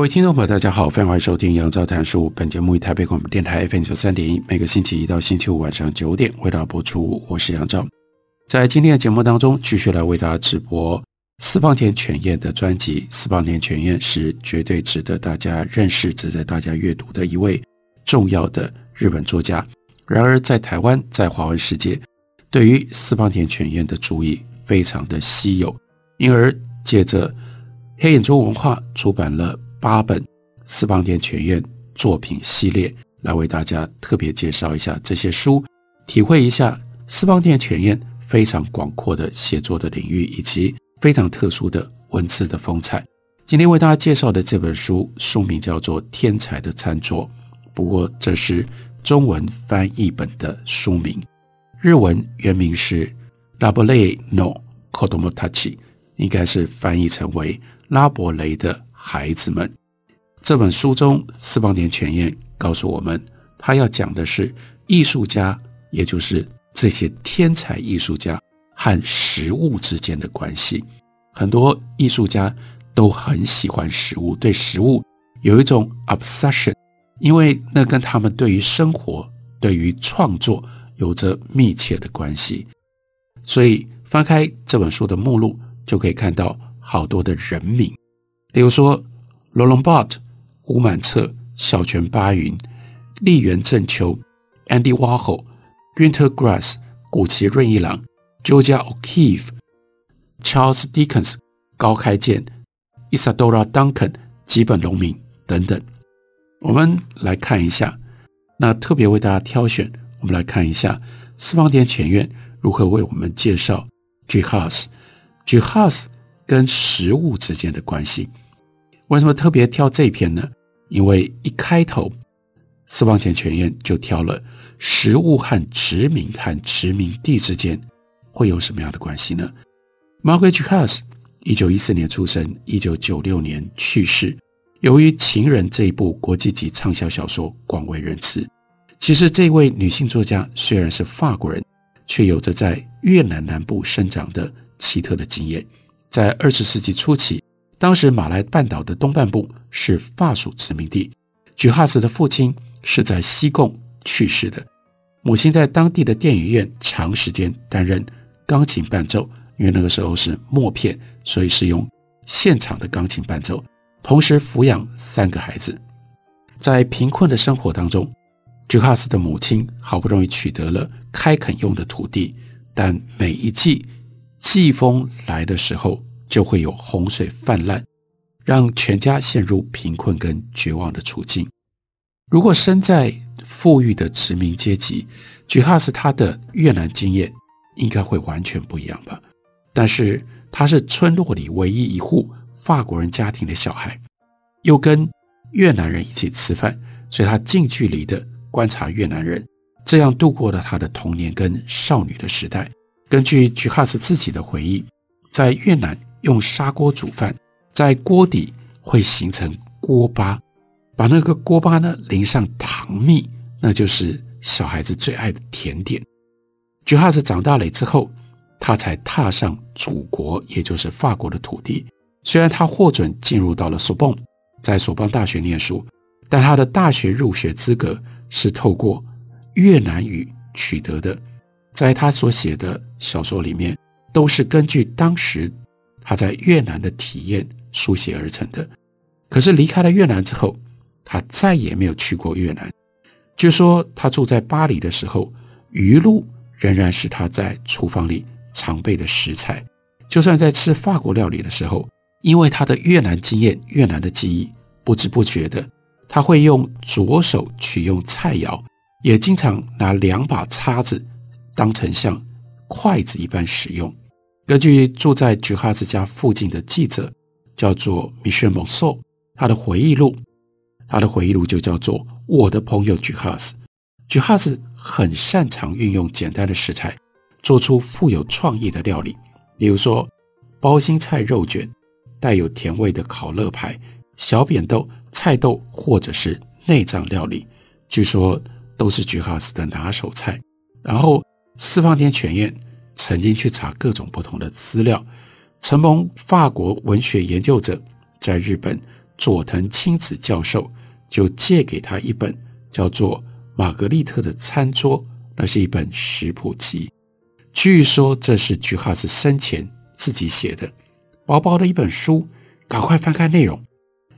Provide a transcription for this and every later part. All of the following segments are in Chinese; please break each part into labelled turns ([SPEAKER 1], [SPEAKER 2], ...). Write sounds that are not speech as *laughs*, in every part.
[SPEAKER 1] 各位听众朋友，大家好，欢迎收听杨照谈书。本节目以台北广播电台 FM 九三点一，每个星期一到星期五晚上九点为大家播出。我是杨照，在今天的节目当中，继续来为大家直播私房田犬彦的专辑。私房田犬彦是绝对值得大家认识、值得大家阅读的一位重要的日本作家。然而，在台湾，在华文世界，对于私房田犬彦的注意非常的稀有，因而借着黑眼珠文化出版了。八本私房田犬彦作品系列，来为大家特别介绍一下这些书，体会一下私房田犬彦非常广阔的写作的领域，以及非常特殊的文字的风采。今天为大家介绍的这本书书名叫做《天才的餐桌》，不过这是中文翻译本的书名，日文原名是《拉伯雷诺科多莫塔奇》，应该是翻译成为拉伯雷的。孩子们，这本书中，私房田全彦告诉我们，他要讲的是艺术家，也就是这些天才艺术家和食物之间的关系。很多艺术家都很喜欢食物，对食物有一种 obsession，因为那跟他们对于生活、对于创作有着密切的关系。所以翻开这本书的目录，就可以看到好多的人名。例如说，罗伦·巴特、吴满彻、小泉八云、笠原正秋、Andy Warhol、Günter Grass、谷崎润一郎、Georgia O'Keeffe、Charles Dickens、高开健、Isadora Duncan、吉本龙明等等。我们来看一下，那特别为大家挑选，我们来看一下四方田犬彦如何为我们介绍 Jihaz。Jihaz 跟食物之间的关系，为什么特别挑这篇呢？因为一开头，私房田犬彦就挑了食物和殖民和殖民地之间会有什么样的关系呢？Margaret Dukas 一九一四年出生，一九九六年去世。由于《情人》这一部国际级畅销小说广为人知，其实这位女性作家虽然是法国人，却有着在越南南部生长的奇特的经验。在二十世纪初期，当时马来半岛的东半部是法属殖民地。举哈斯的父亲是在西贡去世的，母亲在当地的电影院长时间担任钢琴伴奏，因为那个时候是默片，所以是用现场的钢琴伴奏。同时抚养三个孩子，在贫困的生活当中，举哈斯的母亲好不容易取得了开垦用的土地，但每一季。季风来的时候，就会有洪水泛滥，让全家陷入贫困跟绝望的处境。如果身在富裕的殖民阶级，举哈斯他的越南经验应该会完全不一样吧？但是他是村落里唯一一户法国人家庭的小孩，又跟越南人一起吃饭，所以他近距离的观察越南人，这样度过了他的童年跟少女的时代。根据菊哈斯自己的回忆，在越南用砂锅煮饭，在锅底会形成锅巴，把那个锅巴呢淋上糖蜜，那就是小孩子最爱的甜点。菊哈斯长大了之后，他才踏上祖国，也就是法国的土地。虽然他获准进入到了索邦，在索邦大学念书，但他的大学入学资格是透过越南语取得的。在他所写的小说里面，都是根据当时他在越南的体验书写而成的。可是离开了越南之后，他再也没有去过越南。据说他住在巴黎的时候，鱼露仍然是他在厨房里常备的食材。就算在吃法国料理的时候，因为他的越南经验、越南的记忆，不知不觉的他会用左手取用菜肴，也经常拿两把叉子。当成像筷子一般使用，根据住在菊哈兹家附近的记者，叫做米歇尔·蒙索，他的回忆录，他的回忆录就叫做《我的朋友菊哈兹》。菊哈兹很擅长运用简单的食材，做出富有创意的料理，比如说包心菜肉卷、带有甜味的烤乐排、小扁豆、菜豆或者是内脏料理，据说都是菊哈兹的拿手菜。然后四方田犬彦。曾经去查各种不同的资料，承蒙法国文学研究者在日本佐藤清子教授就借给他一本叫做《玛格丽特的餐桌》，那是一本食谱集。据说这是菊哈兹生前自己写的，薄薄的一本书，赶快翻开内容，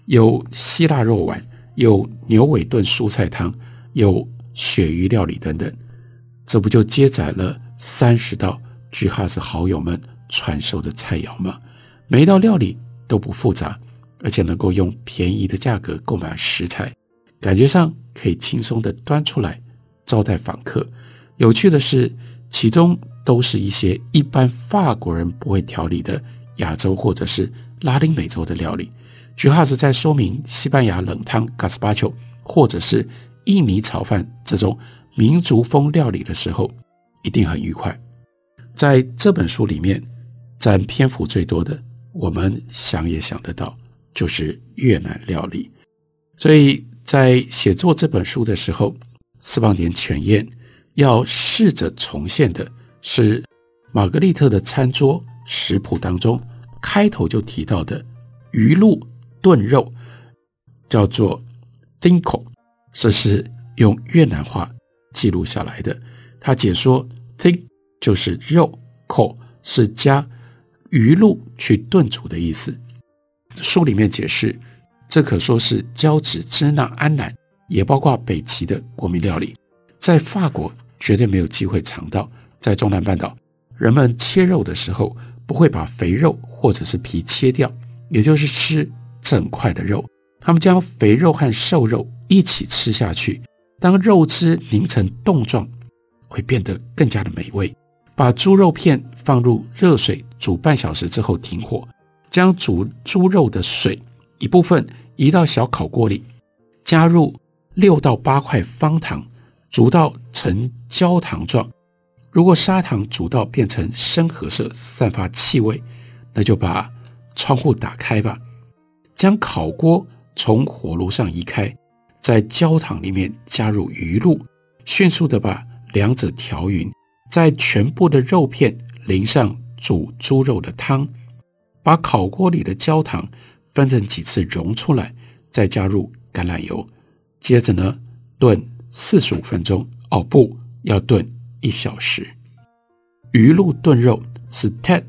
[SPEAKER 1] 有希腊肉丸，有牛尾炖蔬菜汤，有鳕鱼料理等等，这不就接载了三十道？菊哈兹好友们传授的菜肴吗？每一道料理都不复杂，而且能够用便宜的价格购买食材，感觉上可以轻松地端出来招待访客。有趣的是，其中都是一些一般法国人不会调理的亚洲或者是拉丁美洲的料理。菊哈兹在说明西班牙冷汤 Gazpacho 或者是印尼炒饭这种民族风料理的时候，一定很愉快。在这本书里面，占篇幅最多的，我们想也想得到，就是越南料理。所以在写作这本书的时候，四方田犬宴要试着重现的是玛格丽特的餐桌食谱当中开头就提到的鱼露炖肉，叫做 “tinh khổ”，这是用越南话记录下来的。他解说 “tinh”。就是肉口是加鱼露去炖煮的意思。书里面解释，这可说是胶质支那安南，也包括北齐的国民料理，在法国绝对没有机会尝到。在中南半岛，人们切肉的时候不会把肥肉或者是皮切掉，也就是吃整块的肉。他们将肥肉和瘦肉一起吃下去，当肉汁凝成冻状，会变得更加的美味。把猪肉片放入热水煮半小时之后停火，将煮猪肉的水一部分移到小烤锅里，加入六到八块方糖，煮到成焦糖状。如果砂糖煮到变成深褐色，散发气味，那就把窗户打开吧。将烤锅从火炉上移开，在焦糖里面加入鱼露，迅速地把两者调匀。在全部的肉片淋上煮猪肉的汤，把烤锅里的焦糖分成几次溶出来，再加入橄榄油，接着呢炖四十五分钟。哦不，要炖一小时。鱼露炖肉是 Tết，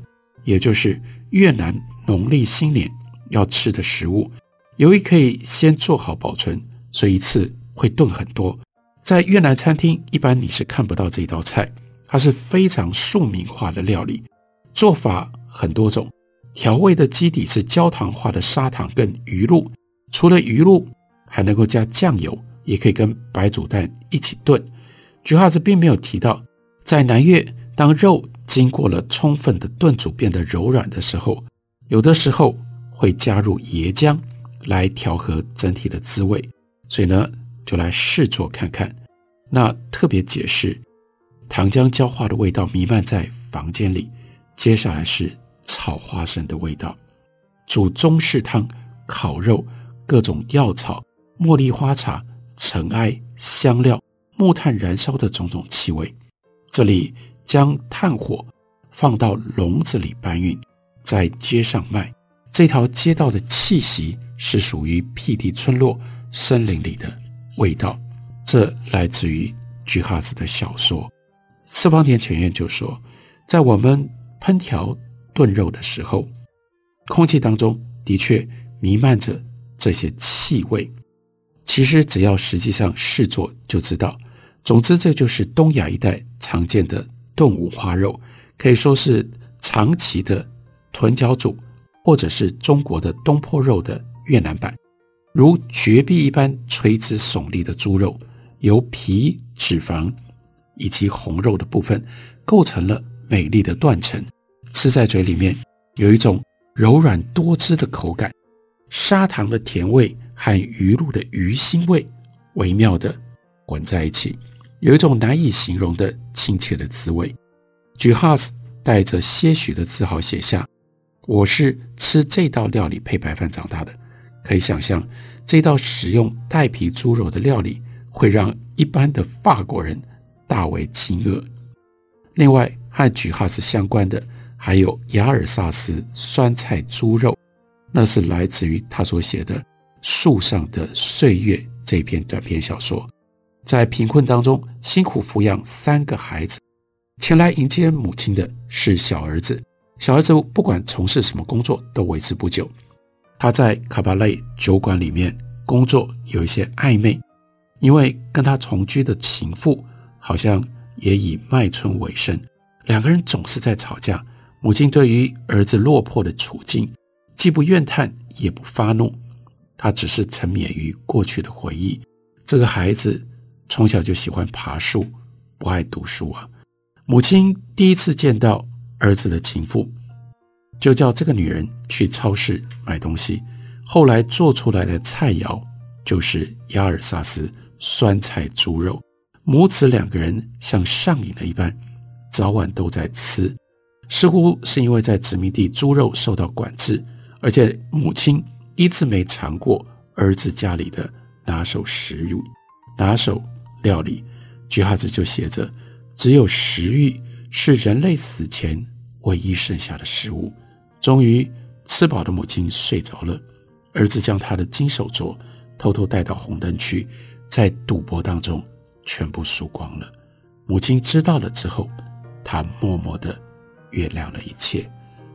[SPEAKER 1] 也就是越南农历新年要吃的食物。由于可以先做好保存，所以一次会炖很多。在越南餐厅，一般你是看不到这道菜。它是非常庶民化的料理，做法很多种，调味的基底是焦糖化的砂糖跟鱼露，除了鱼露，还能够加酱油，也可以跟白煮蛋一起炖。菊哈子并没有提到，在南越，当肉经过了充分的炖煮变得柔软的时候，有的时候会加入椰浆来调和整体的滋味，所以呢，就来试做看看。那特别解释。糖浆焦化的味道弥漫在房间里，接下来是炒花生的味道，煮中式汤、烤肉，各种药草、茉莉花茶、尘埃、香料、木炭燃烧的种种气味。这里将炭火放到笼子里搬运，在街上卖。这条街道的气息是属于僻地村落、森林里的味道。这来自于菊哈子的小说。四方田犬彦就说，在我们烹调炖肉的时候，空气当中的确弥漫着这些气味。其实只要实际上试做就知道。总之，这就是东亚一带常见的炖五花肉，可以说是长崎的豚脚煮，或者是中国的东坡肉的越南版。如绝壁一般垂直耸立的猪肉，由皮、脂肪。以及红肉的部分构成了美丽的断层，吃在嘴里面有一种柔软多汁的口感，砂糖的甜味和鱼露的鱼腥味微妙地混在一起，有一种难以形容的亲切的滋味。Gehazi 带着些许的自豪写下：“我是吃这道料理配白饭长大的，可以想象这道使用带皮猪肉的料理会让一般的法国人大为惊愕。”另外，和居哈斯相关的还有雅尔萨斯酸菜猪肉，那是来自于他所写的《树上的岁月》这篇短篇小说。在贫困当中辛苦抚养三个孩子，前来迎接母亲的是小儿子。小儿子不管从事什么工作都维持不久。他在卡巴雷酒馆里面工作有一些暧昧，因为跟他同居的情妇好像。也以卖春为生，两个人总是在吵架。母亲对于儿子落魄的处境，既不怨叹，也不发怒，他只是沉湎于过去的回忆。这个孩子从小就喜欢爬树，不爱读书啊。母亲第一次见到儿子的情妇，就叫这个女人去超市买东西。后来做出来的菜肴就是亚尔萨斯酸菜猪肉。母子两个人像上瘾了一般，早晚都在吃。似乎是因为在殖民地猪肉受到管制，而且母亲一次没尝过儿子家里的拿手食物、拿手料理。Gehazi 就写着：“只有食欲是人类死前唯一剩下的食物。”终于吃饱的母亲睡着了，儿子将他的金手镯偷偷带到红灯区，在赌博当中。全部输光了。母亲知道了之后，她默默地原谅了一切。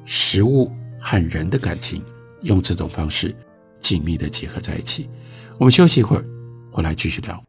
[SPEAKER 1] 食物和人的感情用这种方式紧密地结合在一起。我们休息一会儿，回来继续聊。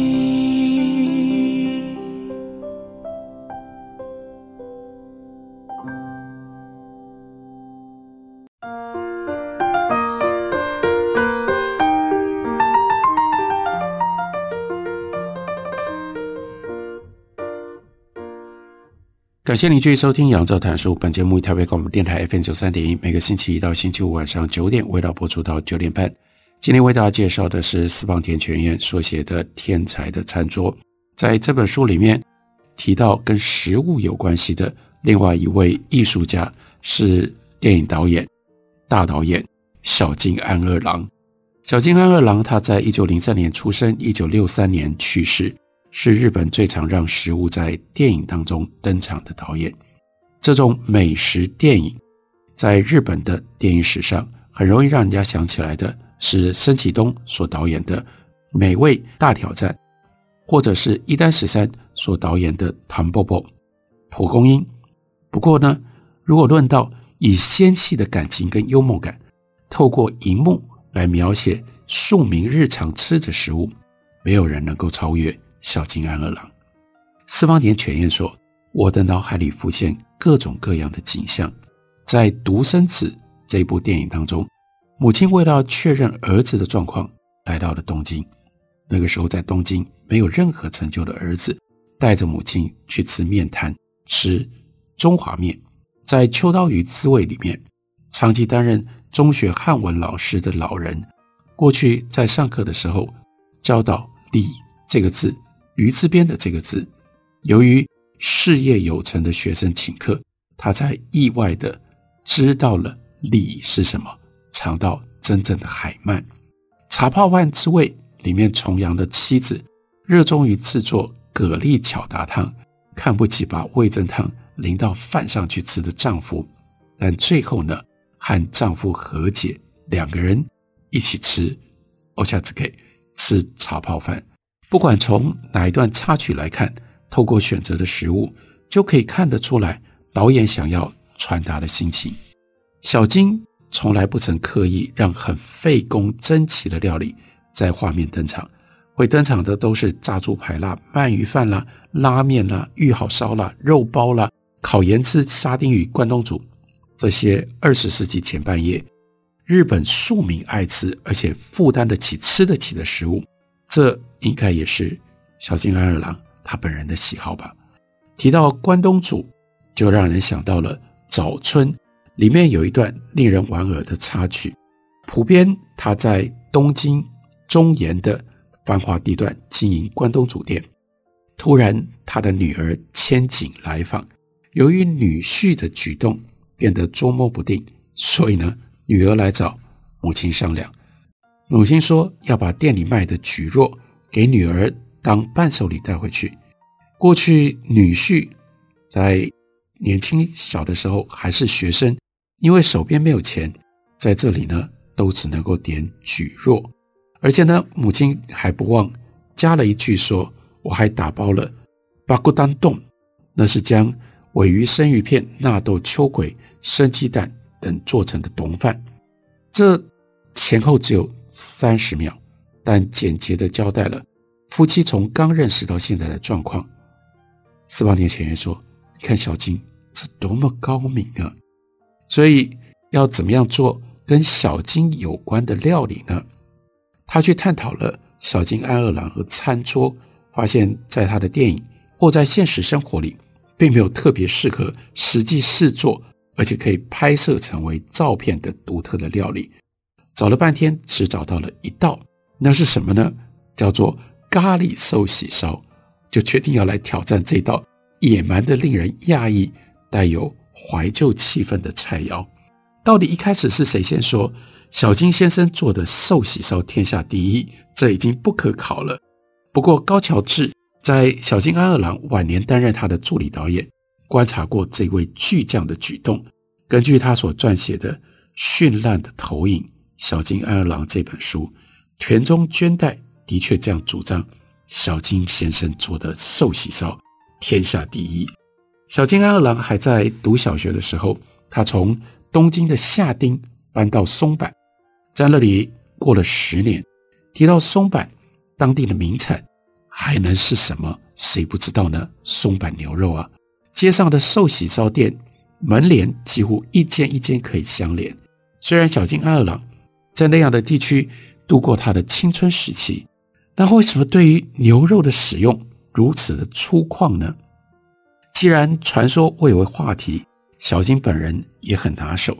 [SPEAKER 1] 感谢您继续收听《杨照谈书》。本节目以台北广播电台 FM 九三点一，每个星期一到星期五晚上九点，为大家播出到九点半。今天为大家介绍的是私房田泉彦所写的《天才的餐桌》。在这本书里面提到跟食物有关系的另外一位艺术家是电影导演、大导演小津安二郎。小津安二郎他在一九零三年出生，一九六三年去世。是日本最常让食物在电影当中登场的导演。这种美食电影在日本的电影史上很容易让人家想起来的是森启东所导演的《美味大挑战》，或者是伊丹十三所导演的《唐伯伯》、《蒲公英》。不过呢，如果论到以纤细的感情跟幽默感，透过荧幕来描写庶民日常吃的食物，没有人能够超越。小津安二郎，四方田犬彦说：“我的脑海里浮现各种各样的景象。在《独生子》这部电影当中，母亲为了确认儿子的状况，来到了东京。那个时候，在东京没有任何成就的儿子，带着母亲去吃面摊，吃中华面。在秋刀鱼滋味里面，长期担任中学汉文老师的老人，过去在上课的时候教导“礼”这个字，“鱼”字边的这个字。由于事业有成的学生请客，他才意外的知道了“礼”是什么，尝到真正的海鳗。茶泡饭之味里面重阳的妻子，热衷于制作蛤蜊巧达汤，看不起把味噌汤淋到饭上去吃的丈夫，但最后呢，和丈夫和解，两个人一起吃お茶渍け，吃茶泡饭。不管从哪一段插曲来看，透过选择的食物，就可以看得出来导演想要传达的心情。小金从来不曾刻意让很费工珍奇的料理在画面登场，会登场的都是炸猪排啦、鳗鱼饭啦、拉面啦、玉好烧啦、肉包啦。烤盐渍沙丁鱼、关东煮，这些二十世纪前半叶日本庶民爱吃而且负担得起、吃得起的食物，这应该也是小津安二郎他本人的喜好吧。提到关东煮，就让人想到了《早春》里面有一段令人莞尔的插曲：浦边他在东京中研的繁华地段经营关东煮店，突然他的女儿千景来访。由于女婿的举动变得捉摸不定，所以呢，女儿来找母亲商量。母亲说要把店里卖的蒟蒻给女儿当伴手礼带回去。过去女婿在年轻小的时候还是学生，因为手边没有钱，在这里呢都只能够点蒟蒻。而且呢，母亲还不忘加了一句说：“我还打包了巴古当冻，那是将。”尾鱼、生鱼片、纳豆、秋葵、生鸡蛋等做成的丼饭，这前后只有三十秒，但简洁地交代了夫妻从刚认识到现在的状况。四八年前也说：“看小金这多么高明啊！”所以要怎么样做跟小金有关的料理呢？他去探讨了小金安二郎和餐桌，发现在他的电影或在现实生活里。并没有特别适合实际试做，而且可以拍摄成为照片的独特的料理。找了半天，只找到了一道，那是什么呢？叫做咖喱寿喜烧，就决定要来挑战这道野蛮的、令人讶异、带有怀旧气氛的菜肴。到底一开始是谁先说小金先生做的寿喜烧天下第一？这已经不可考了。不过高桥治。在小津安二郎晚年担任他的助理导演，观察过这位巨匠的举动。根据他所撰写的《绚烂的投影：小津安二郎》这本书，田中绢代的确这样主张：小金先生做的寿喜烧天下第一。小金安二郎还在读小学的时候，他从东京的下町搬到松坂，在那里过了十年。提到松坂，当地的名产。还能是什么？谁不知道呢？松阪牛肉啊！街上的寿喜烧店门帘几乎一间一间可以相连。虽然小金安二郎在那样的地区度过他的青春时期，那为什么对于牛肉的使用如此的粗犷呢？既然传说蔚为话题，小金本人也很拿手，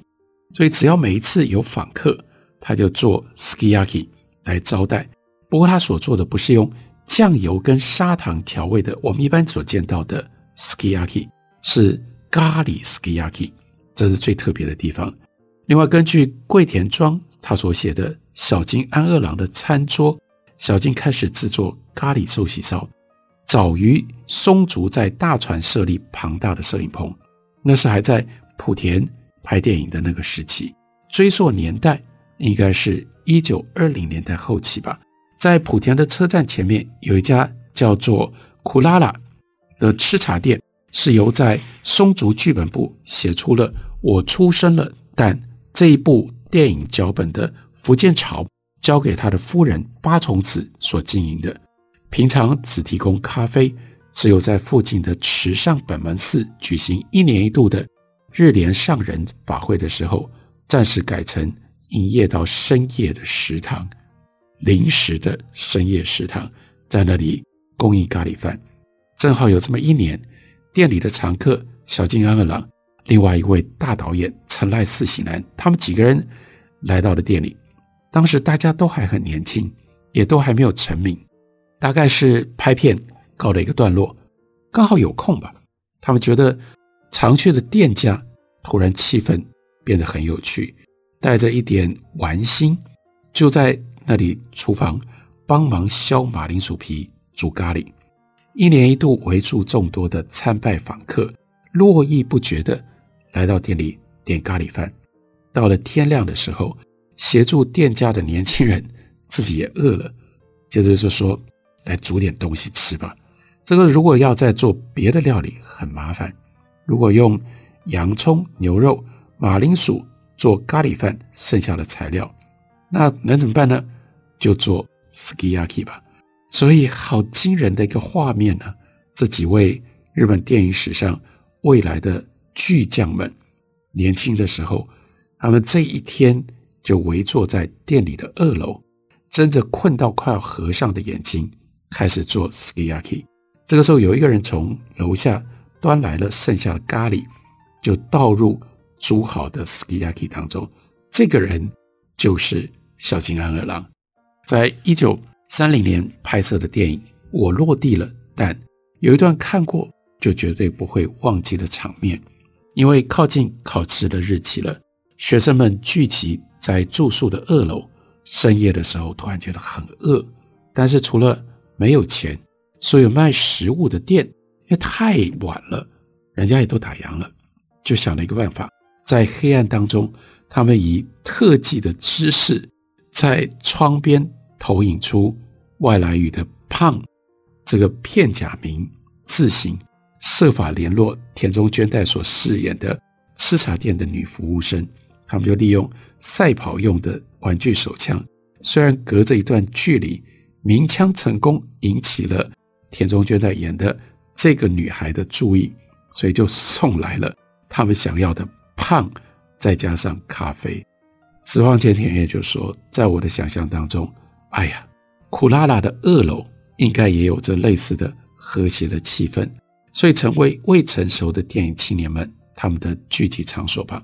[SPEAKER 1] 所以只要每一次有访客，他就做 ski yaki 来招待。不过他所做的不是用。酱油跟砂糖调味的，我们一般所见到的 ski yaki 是咖喱 ski yaki 这是最特别的地方。另外，根据桂田庄他所写的小津安二郎的餐桌，小津开始制作咖喱寿喜烧，早于松竹在大船设立庞大的摄影棚，那是还在莆田拍电影的那个时期，追溯年代应该是一九二零年代后期吧。在莆田的车站前面有一家叫做“库拉拉”的吃茶店，是由在松竹剧本部写出了“我出生了”但这一部电影脚本的福建潮交给他的夫人八重子所经营的。平常只提供咖啡，只有在附近的池上本门寺举行一年一度的日莲上人法会的时候，暂时改成营业到深夜的食堂，临时的深夜食堂，在那里供应咖喱饭。正好有这么一年，店里的常客小金安二郎，另外一位大导演成濑四喜男，他们几个人来到了店里。当时大家都还很年轻，也都还没有成名，大概是拍片告了一个段落，刚好有空吧。他们觉得常去的店家突然气氛变得很有趣，带着一点玩心，就在那里厨房帮忙削马铃薯皮煮咖喱。一年一度为数众多的参拜访客，络绎不绝的来到店里点咖喱饭。到了天亮的时候，协助店家的年轻人 *laughs* 自己也饿了，接着就说：“来煮点东西吃吧。”这个如果要再做别的料理很麻烦，如果用洋葱、牛肉、马铃薯做咖喱饭，剩下的材料，那能怎么办呢？就做 skiyaki 吧。所以好惊人的一个画面呢！这几位日本电影史上未来的巨匠们，年轻的时候，他们这一天就围坐在店里的二楼，睁着困到快要合上的眼睛，开始做 ski yaki。这个时候，有一个人从楼下端来了剩下的咖喱，就倒入煮好的 ski yaki 当中。这个人就是小金安二郎，在一九。三零年拍摄的电影《我落地了》，但有一段看过就绝对不会忘记的场面，因为靠近考试的日期了，学生们聚集在住宿的二楼，深夜的时候突然觉得很饿，但是除了没有钱，所有卖食物的店也太晚了，人家也都打烊了，就想了一个办法，在黑暗当中，他们以特技的姿势在窗边。投影出外来语的“胖”这个片假名字形，设法联络田中绢代所饰演的吃茶店的女服务生。他们就利用赛跑用的玩具手枪，虽然隔着一段距离，鸣枪成功，引起了田中绢代演的这个女孩的注意，所以就送来了他们想要的“胖”，再加上咖啡。石荒前田野就说，在我的想象当中。哎呀，苦拉拉的二楼应该也有着类似的和谐的气氛，所以成为未成熟的电影青年们他们的聚集场所吧。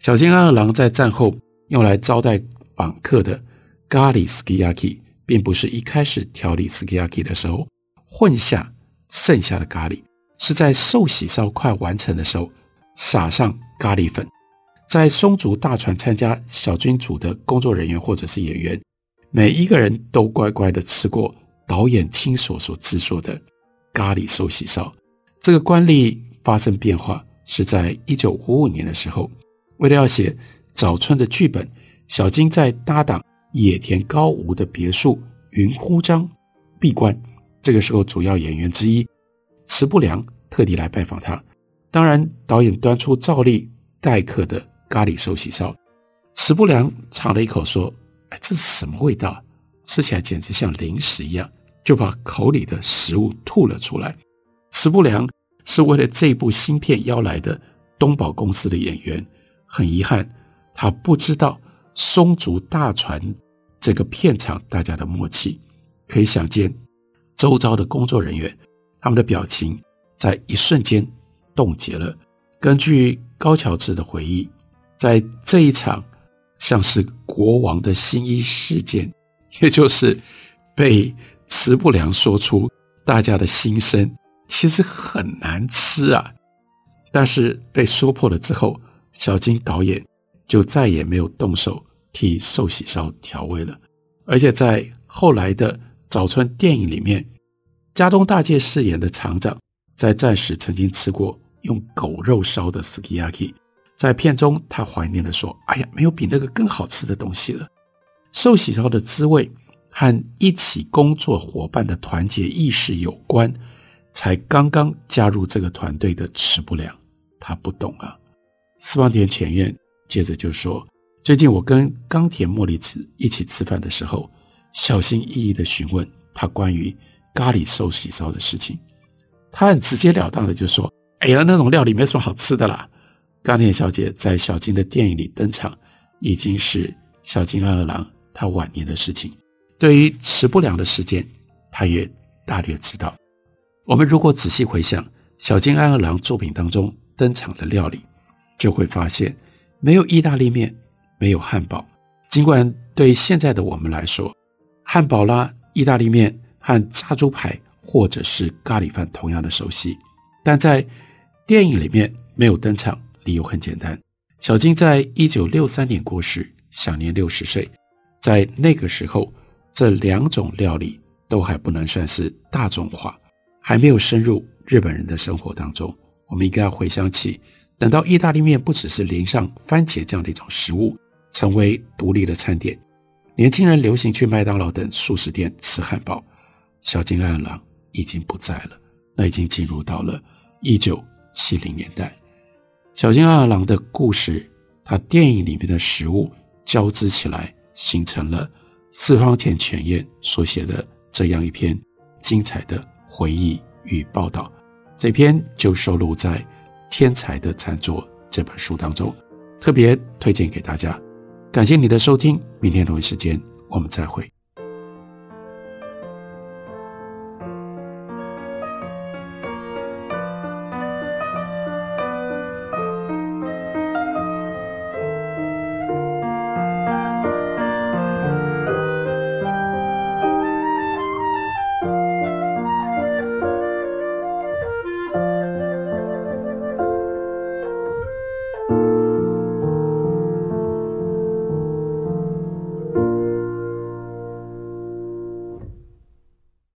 [SPEAKER 1] 小津安二郎在战后用来招待访客的咖喱 skiaki，并不是一开始调理 skiaki 的时候混下剩下的咖喱，是在寿喜烧快完成的时候撒上咖喱粉。在松竹大传参加小津组的工作人员或者是演员。每一个人都乖乖的吃过导演亲手所制作的咖喱寿喜烧。这个惯例发生变化是在一九五五年的时候，为了要写早春的剧本，小金在搭档野田高吾的别墅云呼张闭关。这个时候，主要演员之一池不良特地来拜访他。当然，导演端出照例待客的咖喱寿喜烧，池不良尝了一口说。哎，这是什么味道？吃起来简直像零食一样，就把口里的食物吐了出来。池不良是为了这部新片邀来的东宝公司的演员，很遗憾，他不知道松竹大船这个片场大家的默契。可以想见，周遭的工作人员他们的表情在一瞬间冻结了。根据高桥治的回忆，在这一场。像是国王的新衣事件，也就是被慈不良说出大家的心声，其实很难吃啊。但是被说破了之后，小金导演就再也没有动手替寿喜烧调味了。而且在后来的早春电影里面，加东大介饰演的厂长在战时曾经吃过用狗肉烧的 skiyaki。在片中，他怀念的说：“哎呀，没有比那个更好吃的东西了。寿喜烧的滋味和一起工作伙伴的团结意识有关。才刚刚加入这个团队的池不良，他不懂啊。”四方田浅院接着就说：“最近我跟冈田茉莉子一起吃饭的时候，小心翼翼地询问他关于咖喱寿喜烧的事情。他很直截了当的就说：“哎呀，那种料理没什么好吃的啦。”冈田小姐在小津的电影里登场，已经是小津安二郎他晚年的事情。对于吃不良的事件，他也大略知道。我们如果仔细回想小津安二郎作品当中登场的料理，就会发现没有意大利面，没有汉堡。尽管对现在的我们来说，汉堡啦、意大利面和炸猪排或者是咖喱饭同样的熟悉，但在电影里面没有登场。理由很简单，小金在一九六三年过世，享年六十岁。在那个时候，这两种料理都还不能算是大众化，还没有深入日本人的生活当中。我们应该要回想起，等到意大利面不只是淋上番茄酱的一种食物，成为独立的餐点，年轻人流行去麦当劳等速食店吃汉堡，小金二郎已经不在了，那已经进入到了一九七零年代。小金二郎的故事，他电影里面的食物交织起来，形成了四方田犬彦所写的这样一篇精彩的回忆与报道。这篇就收录在《天才的餐桌》这本书当中，特别推荐给大家。感谢你的收听，明天同一时间我们再会。